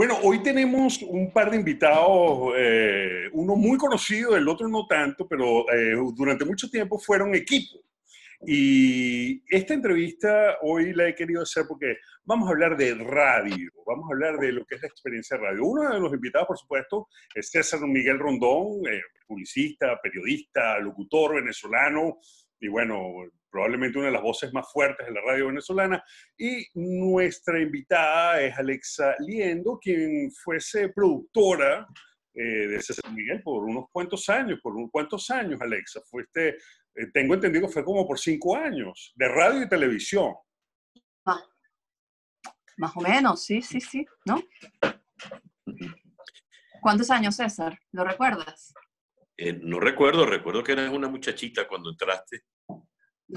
Bueno, hoy tenemos un par de invitados, eh, uno muy conocido, el otro no tanto, pero eh, durante mucho tiempo fueron equipo. Y esta entrevista hoy la he querido hacer porque vamos a hablar de radio, vamos a hablar de lo que es la experiencia de radio. Uno de los invitados, por supuesto, es César Miguel Rondón, eh, publicista, periodista, locutor venezolano, y bueno, probablemente una de las voces más fuertes de la radio venezolana. Y nuestra invitada es Alexa Liendo, quien fuese productora eh, de César Miguel por unos cuantos años, por unos cuantos años, Alexa. Fuiste, eh, tengo entendido que fue como por cinco años, de radio y televisión. Ah, más o menos, sí, sí, sí, ¿no? ¿Cuántos años, César? ¿Lo recuerdas? Eh, no recuerdo, recuerdo que eras una muchachita cuando entraste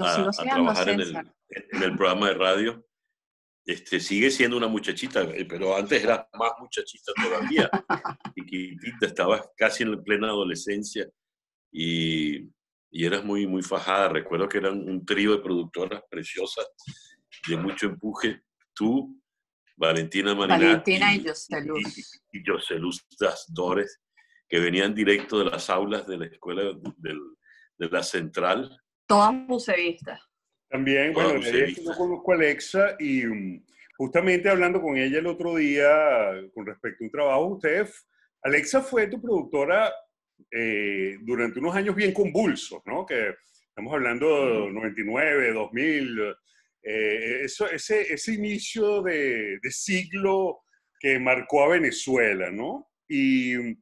a, trabajar en el, programa de radio. Este, sigue siendo una muchachita, eh, pero antes era más muchachita todavía. Chiquitita, estabas casi en plena adolescencia y, y, eras muy, muy fajada. Recuerdo que eran un trío de productoras preciosas, de mucho empuje. Tú, Valentina Marinati. Valentina y Joseluz. Y, y Joseluz Dores, que venían directo de las aulas de la escuela del, de la central Todas musevistas. También, bueno, yo conozco a Alexa y um, justamente hablando con ella el otro día con respecto a un trabajo, usted, Alexa fue tu productora eh, durante unos años bien convulsos, ¿no? Que estamos hablando de 99, 2000, eh, eso, ese, ese inicio de, de siglo que marcó a Venezuela, ¿no? Y um,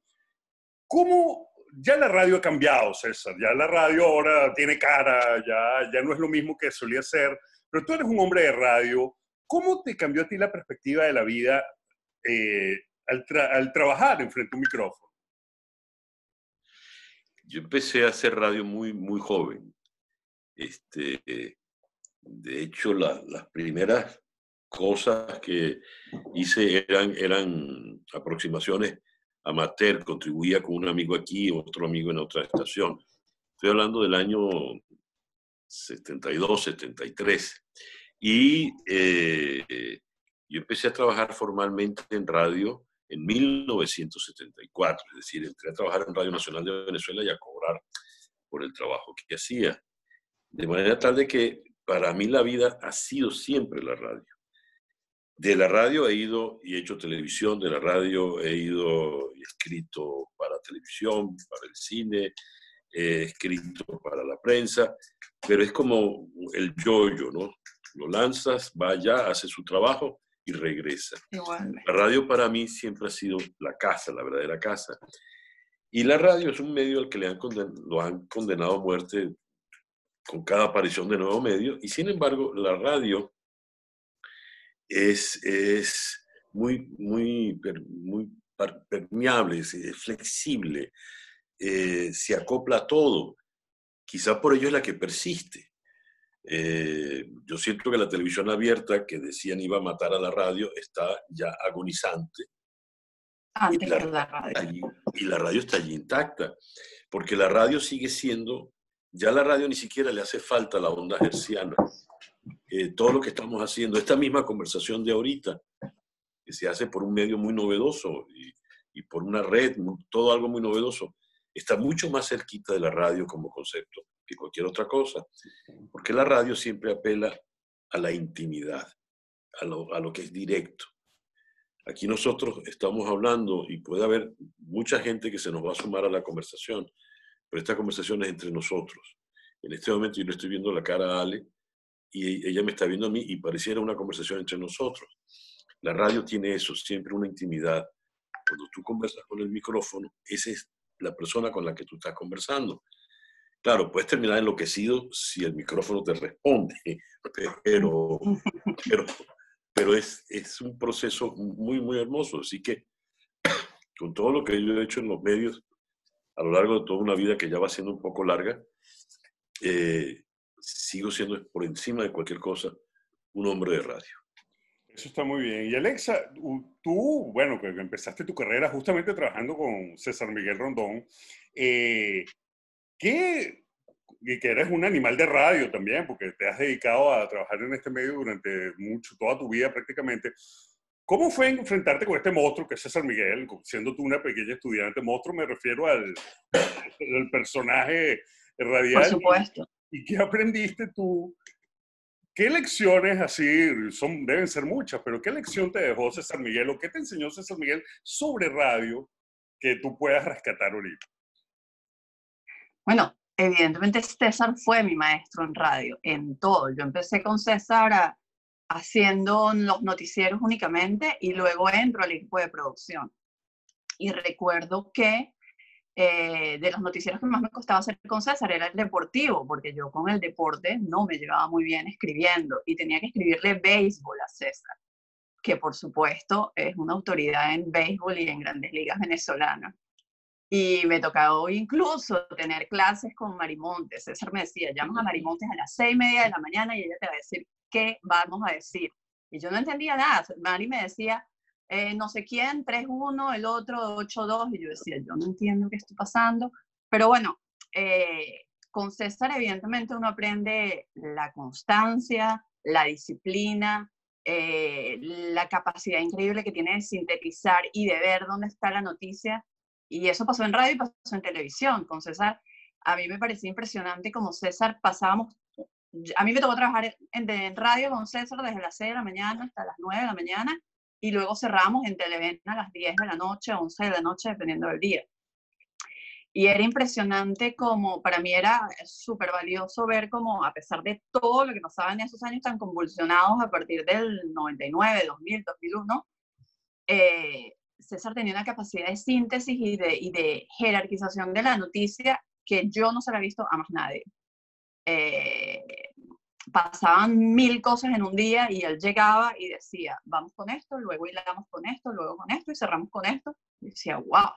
cómo ya la radio ha cambiado, César. Ya la radio ahora tiene cara, ya, ya no es lo mismo que solía ser. Pero tú eres un hombre de radio. ¿Cómo te cambió a ti la perspectiva de la vida eh, al, al, trabajar enfrente a un micrófono? Yo empecé a hacer radio muy, muy joven. Este, de hecho, las primeras cosas que hice eran, eran aproximaciones amateur, contribuía con un amigo aquí, otro amigo en otra estación. Estoy hablando del año 72, 73. Y eh, yo empecé a trabajar formalmente en radio en 1974, es decir, entré a trabajar en Radio Nacional de Venezuela y a cobrar por el trabajo que hacía. De manera tal de que para mí la vida ha sido siempre la radio. De la radio he ido y he hecho televisión, de la radio he ido y escrito para televisión, para el cine, he escrito para la prensa, pero es como el yoyo, ¿no? Lo lanzas, va allá, hace su trabajo y regresa. La radio para mí siempre ha sido la casa, la verdadera casa. Y la radio es un medio al que le han lo han condenado a muerte con cada aparición de nuevo medio, y sin embargo la radio es, muy, muy, muy permeable, es, flexible, eh, se acopla a todo. Quizá por ello es la que persiste. Eh, yo siento que la televisión abierta, que decían iba a matar a la radio, está ya agonizante. y la, radio. y la radio está allí intacta, porque la radio sigue siendo, ya la radio ni siquiera le hace falta la onda herciana. Eh, todo lo que estamos haciendo, esta misma conversación de ahorita, que se hace por un medio muy novedoso y, y por una red, todo algo muy novedoso, está mucho más cerquita de la radio como concepto que cualquier otra cosa, porque la radio siempre apela a la intimidad, a lo, a lo que es directo. Aquí nosotros estamos hablando y puede haber mucha gente que se nos va a sumar a la conversación, pero esta conversación es entre nosotros. En este momento yo le estoy viendo la cara a Ale y ella me está viendo a mí y pareciera una conversación entre nosotros. La radio tiene eso, siempre una intimidad. Cuando tú conversas con el micrófono, esa es la persona con la que tú estás conversando. Claro, puedes terminar enloquecido si el micrófono te responde, pero, pero, pero es, es un proceso muy, muy hermoso. Así que con todo lo que yo he hecho en los medios a lo largo de toda una vida que ya va siendo un poco larga, eh, sigo siendo por encima de cualquier cosa un hombre de radio. Eso está muy bien. Y Alexa, tú, bueno, que empezaste tu carrera justamente trabajando con César Miguel Rondón, eh, que, que eres un animal de radio también, porque te has dedicado a trabajar en este medio durante mucho, toda tu vida prácticamente. ¿Cómo fue enfrentarte con este monstruo que es César Miguel, siendo tú una pequeña estudiante? Monstruo me refiero al, al personaje radial. Por supuesto. ¿Y qué aprendiste tú? ¿Qué lecciones así, son, deben ser muchas, pero qué lección te dejó César Miguel o qué te enseñó César Miguel sobre radio que tú puedas rescatar ahorita? Bueno, evidentemente César fue mi maestro en radio, en todo. Yo empecé con César haciendo los noticieros únicamente y luego entro al equipo de producción. Y recuerdo que eh, de los noticieros que más me costaba hacer con César era el deportivo, porque yo con el deporte no me llevaba muy bien escribiendo y tenía que escribirle béisbol a César, que por supuesto es una autoridad en béisbol y en grandes ligas venezolanas. Y me tocaba incluso tener clases con Marimontes. César me decía, llamas a Marimontes a las seis y media de la mañana y ella te va a decir qué vamos a decir. Y yo no entendía nada. Mari me decía, eh, no sé quién, 3-1, el otro 8-2, y yo decía, yo no entiendo qué está pasando, pero bueno, eh, con César evidentemente uno aprende la constancia, la disciplina, eh, la capacidad increíble que tiene de sintetizar y de ver dónde está la noticia, y eso pasó en radio y pasó en televisión. Con César, a mí me parecía impresionante como César pasábamos a mí me tocó trabajar en, en, radio con César desde las 6 de la mañana hasta las 9 de la mañana y luego cerramos en Televen a las 10 de la noche, 11 de la noche, dependiendo del día. Y era impresionante como, para mí era súper valioso ver como, a pesar de todo lo que pasaba en esos años tan convulsionados a partir del 99, 2000, 2001, eh, César tenía una capacidad de síntesis y de, y de jerarquización de la noticia que yo no se la he visto a más nadie. Eh, pasaban mil cosas en un día y él llegaba y decía, vamos con esto, luego hilamos con esto, luego con esto y cerramos con esto. Y decía, wow,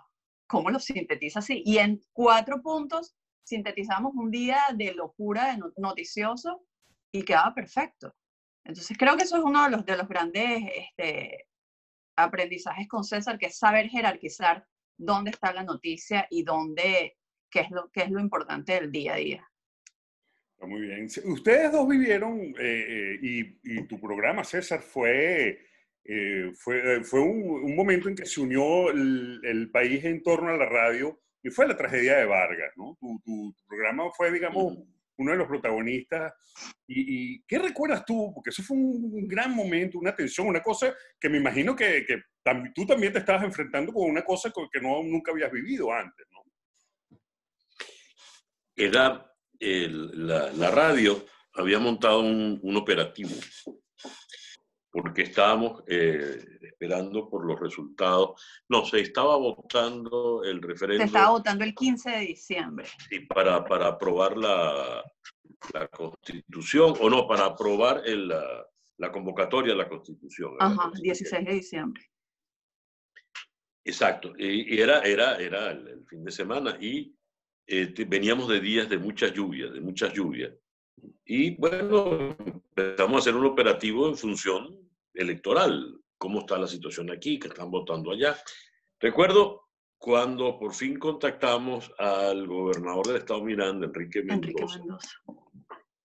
¿cómo lo sintetiza así? Y en cuatro puntos sintetizamos un día de locura, de noticioso y quedaba perfecto. Entonces creo que eso es uno de los, de los grandes este, aprendizajes con César, que saber jerarquizar dónde está la noticia y dónde, qué es lo, qué es lo importante del día a día. Muy bien. Ustedes dos vivieron eh, eh, y, tu programa, César, fue, eh, fue, fue un, momento en que se unió el, país en torno a la radio y fue la tragedia de Vargas, ¿no? Tu, programa fue, digamos, uno de los protagonistas. ¿Y, qué recuerdas tú? Porque eso fue un, gran momento, una tensión, una cosa que me imagino que, que tú también te estabas enfrentando con una cosa que no, nunca habías vivido antes, ¿no? Era la, radio había montado un, operativo porque estábamos eh, esperando por los resultados. No, se estaba votando el referéndum. Se estaba votando el 15 de diciembre. Sí, para, para aprobar la, la constitución, o no, para aprobar el, la, la, convocatoria de la constitución. Ajá, 16 de diciembre. Exacto, y, era, era, era el, fin de semana y eh, veníamos de días de mucha lluvia, de muchas lluvias. Y bueno, empezamos a hacer un operativo en función electoral. ¿Cómo está la situación aquí? que están votando allá? Recuerdo cuando por fin contactamos al gobernador del estado Miranda, Enrique Mendoza.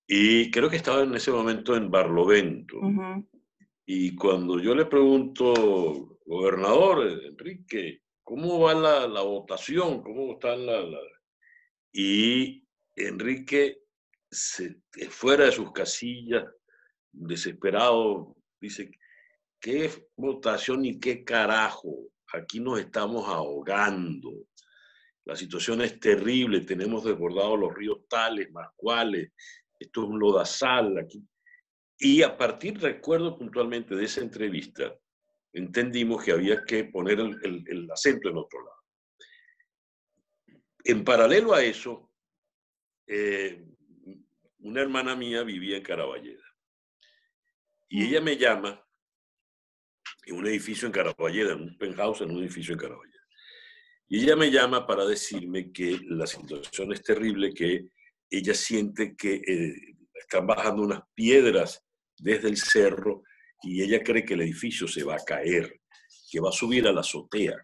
Y creo que estaba en ese momento en Barlovento. Y cuando yo le pregunto, gobernador Enrique, ¿cómo va la, la votación? ¿Cómo están la, la, y Enrique, fuera de sus casillas, desesperado, dice, ¿qué votación y qué carajo? Aquí nos estamos ahogando. La situación es terrible, tenemos desbordados los ríos tales, más cuales, esto es un lodazal aquí. Y a partir, recuerdo puntualmente de esa entrevista, entendimos que había que poner el acento en otro lado. En paralelo a eso, eh, una hermana mía vivía en Caraballeda. Y ella me llama en un edificio en Caraballeda, en un penthouse en un edificio en Caraballeda. Y ella me llama para decirme que la situación es terrible, que ella siente que eh, están bajando unas piedras desde el cerro y ella cree que el edificio se va a caer, que va a subir a la azotea.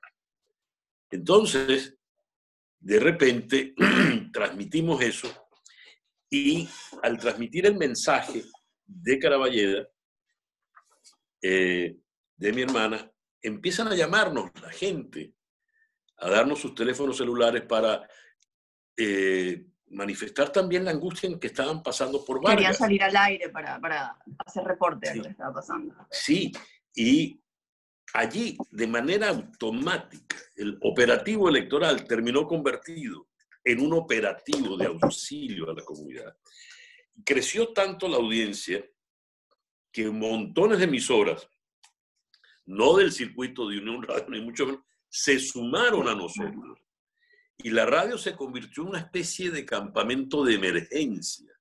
Entonces, de repente transmitimos eso y al transmitir el mensaje de Caraballeda, eh, de mi hermana, empiezan a llamarnos la gente, a darnos sus teléfonos celulares para eh, manifestar también la angustia en que estaban pasando por Vargas. Querían salir al aire para, para hacer reporte de lo que estaba pasando. Sí, y allí, de manera automática, el operativo electoral terminó convertido en un operativo de auxilio a la comunidad. Creció tanto la audiencia que montones de emisoras, no del circuito de Unión Radio, ni mucho menos, se sumaron a nosotros. Y la radio se convirtió en una especie de campamento de emergencia.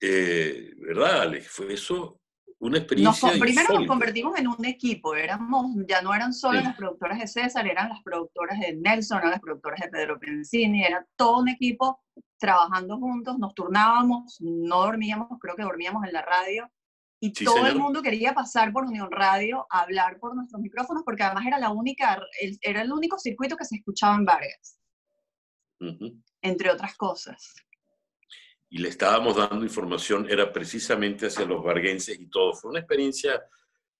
Eh, ¿Verdad, Alex? Fue eso una experiencia. primero nos convertimos en un equipo, éramos, ya no eran solo las productoras de César, eran las productoras de Nelson, eran las productoras de Pedro Pensini, era todo un equipo trabajando juntos, nos turnábamos, no dormíamos, creo que dormíamos en la radio, y todo el mundo quería pasar por Unión Radio a hablar por nuestros micrófonos, porque además era la única, era el único circuito que se escuchaba en Vargas, entre otras cosas y le estábamos dando información, era precisamente hacia los varguenses y todo. Fue una experiencia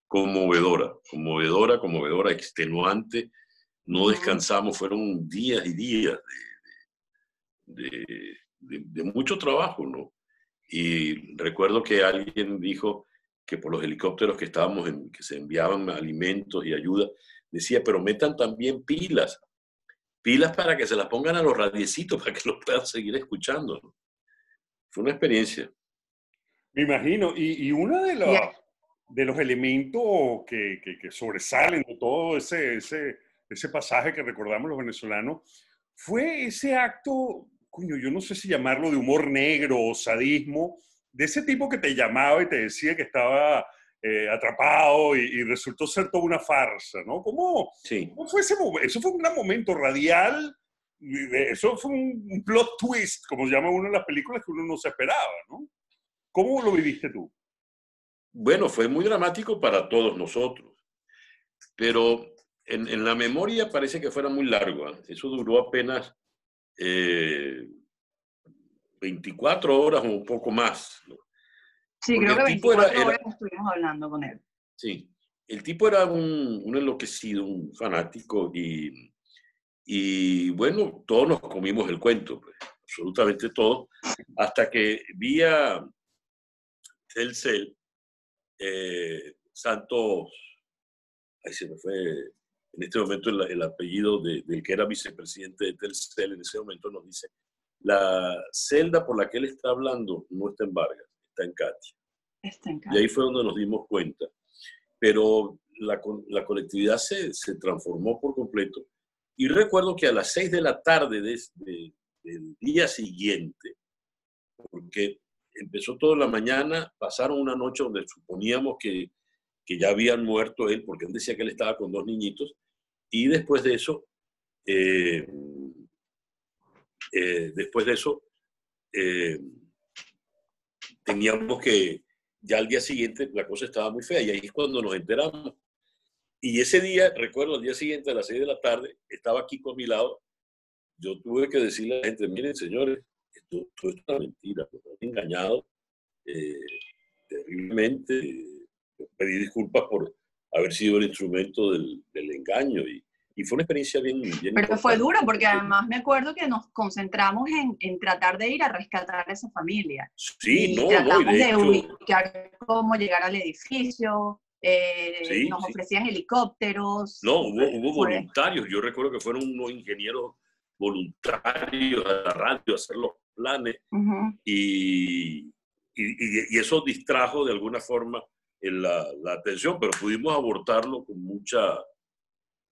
conmovedora, conmovedora, conmovedora, extenuante. No descansamos, fueron días y días de, de, mucho trabajo, ¿no? Y recuerdo que alguien dijo que por los helicópteros que estábamos en, que se enviaban alimentos y ayuda, decía, pero metan también pilas, pilas para que se las pongan a los radiecitos, para que los puedan seguir escuchando. ¿no? Fue una experiencia. Me imagino. Y, y uno de los, de los elementos que, que, sobresalen de todo ese, ese, ese pasaje que recordamos los venezolanos fue ese acto, coño, yo no sé si llamarlo de humor negro o sadismo, de ese tipo que te llamaba y te decía que estaba eh, atrapado y, resultó ser toda una farsa, ¿no? ¿Cómo, sí. ¿cómo fue ese momento? Eso fue un gran momento radial eso fue un plot twist, como se llama uno en las películas, que uno no se esperaba, ¿no? ¿Cómo lo viviste tú? Bueno, fue muy dramático para todos nosotros, pero en, la memoria parece que fuera muy largo. ¿eh? Eso duró apenas 24 eh, horas o un poco más. Sí, creo que 24 horas estuvimos hablando con él. Sí, el tipo era un, un enloquecido, un fanático y y bueno, todos nos comimos el cuento, pues, absolutamente todo, hasta que vía Telcel, eh, Santos, ahí se me fue en este momento el, apellido de, del que era vicepresidente de Telcel, en ese momento nos dice, la celda por la que él está hablando no está en Vargas, está en Katia. Está en Y ahí fue donde nos dimos cuenta. Pero la, la colectividad se, se transformó por completo y recuerdo que a las seis de la tarde del día siguiente, porque empezó toda la mañana, pasaron una noche donde suponíamos que, que, ya habían muerto él, porque él decía que él estaba con dos niñitos, y después de eso, eh, eh, después de eso, eh, teníamos que, ya al día siguiente la cosa estaba muy fea, y ahí es cuando nos enteramos y ese día, recuerdo, al día siguiente a las 6 de la tarde, estaba aquí con mi lado. Yo tuve que decirle a la gente, miren señores, esto, es una mentira, me han engañado eh, terriblemente. Pedí disculpas por haber sido el instrumento del, engaño y, y, fue una experiencia bien... bien Pero fue duro porque además me acuerdo que nos concentramos en, en tratar de ir a rescatar a esa familia. Sí, y no, tratamos no, de, de ubicar cómo llegar al edificio, eh, nos ofrecían helicópteros. No, hubo, voluntarios. Yo recuerdo que fueron unos ingenieros voluntarios a la radio a hacer los planes y, y, eso distrajo de alguna forma la, la, atención, pero pudimos abortarlo con mucha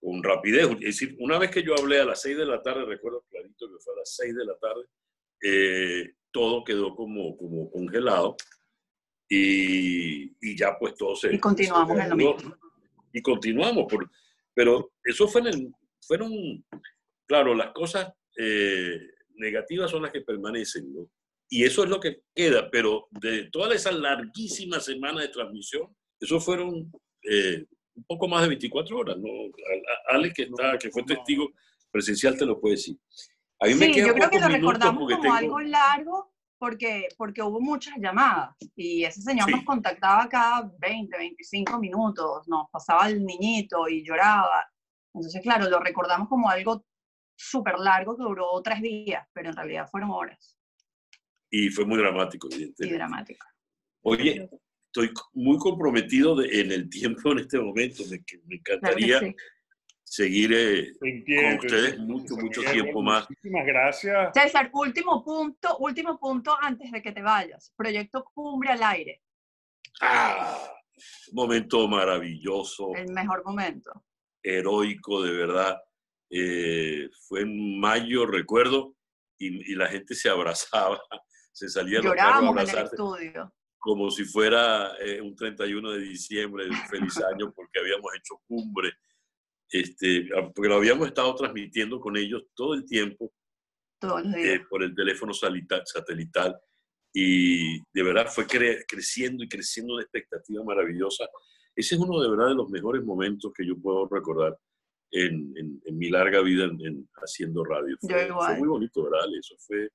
con rapidez. Es decir, una vez que yo hablé a las 6 de la tarde, recuerdo clarito que fue a las 6 de la tarde, eh, todo quedó como, como congelado y, y ya pues todo se... Y continuamos en lo mismo. Y continuamos, por, pero eso fue en el, fueron, claro, las cosas eh, negativas son las que permanecen, ¿no? Y eso es lo que queda, pero de toda esa larguísima semana de transmisión, eso fueron eh, un poco más de 24 horas, ¿no? Alex, que, está, que fue testigo presencial, te lo puede decir. A mí sí, me yo creo que lo recordamos como algo largo, porque, porque hubo muchas llamadas y ese señor nos contactaba cada 20, 25 minutos, nos pasaba el niñito y lloraba. Entonces, claro, lo recordamos como algo súper largo que duró tres días, pero en realidad fueron horas. Y fue muy dramático, evidentemente. Y dramático. Oye, estoy muy comprometido en el tiempo en este momento, me, me encantaría seguir eh, con ustedes mucho, mucho tiempo más. Muchísimas gracias. César, último punto, último punto antes de que te vayas. Proyecto Cumbre al aire. Ah, momento maravilloso. El mejor momento. Heroico, de verdad. Eh, fue en mayo, recuerdo, y, la gente se abrazaba, se salía los carros a abrazarse. En el estudio. Como si fuera eh, un 31 de diciembre, un feliz año, porque habíamos hecho cumbre este, ah, porque lo habíamos estado transmitiendo con ellos todo el tiempo eh, por el teléfono satelital y de verdad fue creciendo y creciendo una expectativa maravillosa. Ese es uno de verdad de los mejores momentos que yo puedo recordar en, en, mi larga vida en, haciendo radio. Fue, fue, muy bonito, ¿verdad? Eso fue,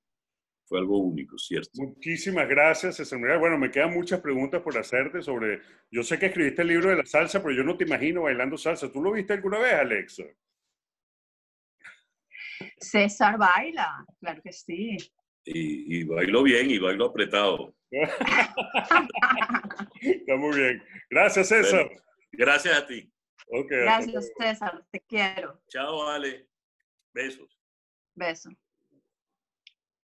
fue algo único, ¿cierto? Muchísimas gracias, César Bueno, me quedan muchas preguntas por hacerte sobre, yo sé que escribiste el libro de la salsa, pero yo no te imagino bailando salsa. ¿Tú lo viste alguna vez, Alexa? César baila, claro que sí. Y, y bailo bien y bailo apretado. Está muy bien. Gracias, César. gracias a ti. Okay, gracias, César. Te quiero. Chao, Ale. Besos. Besos.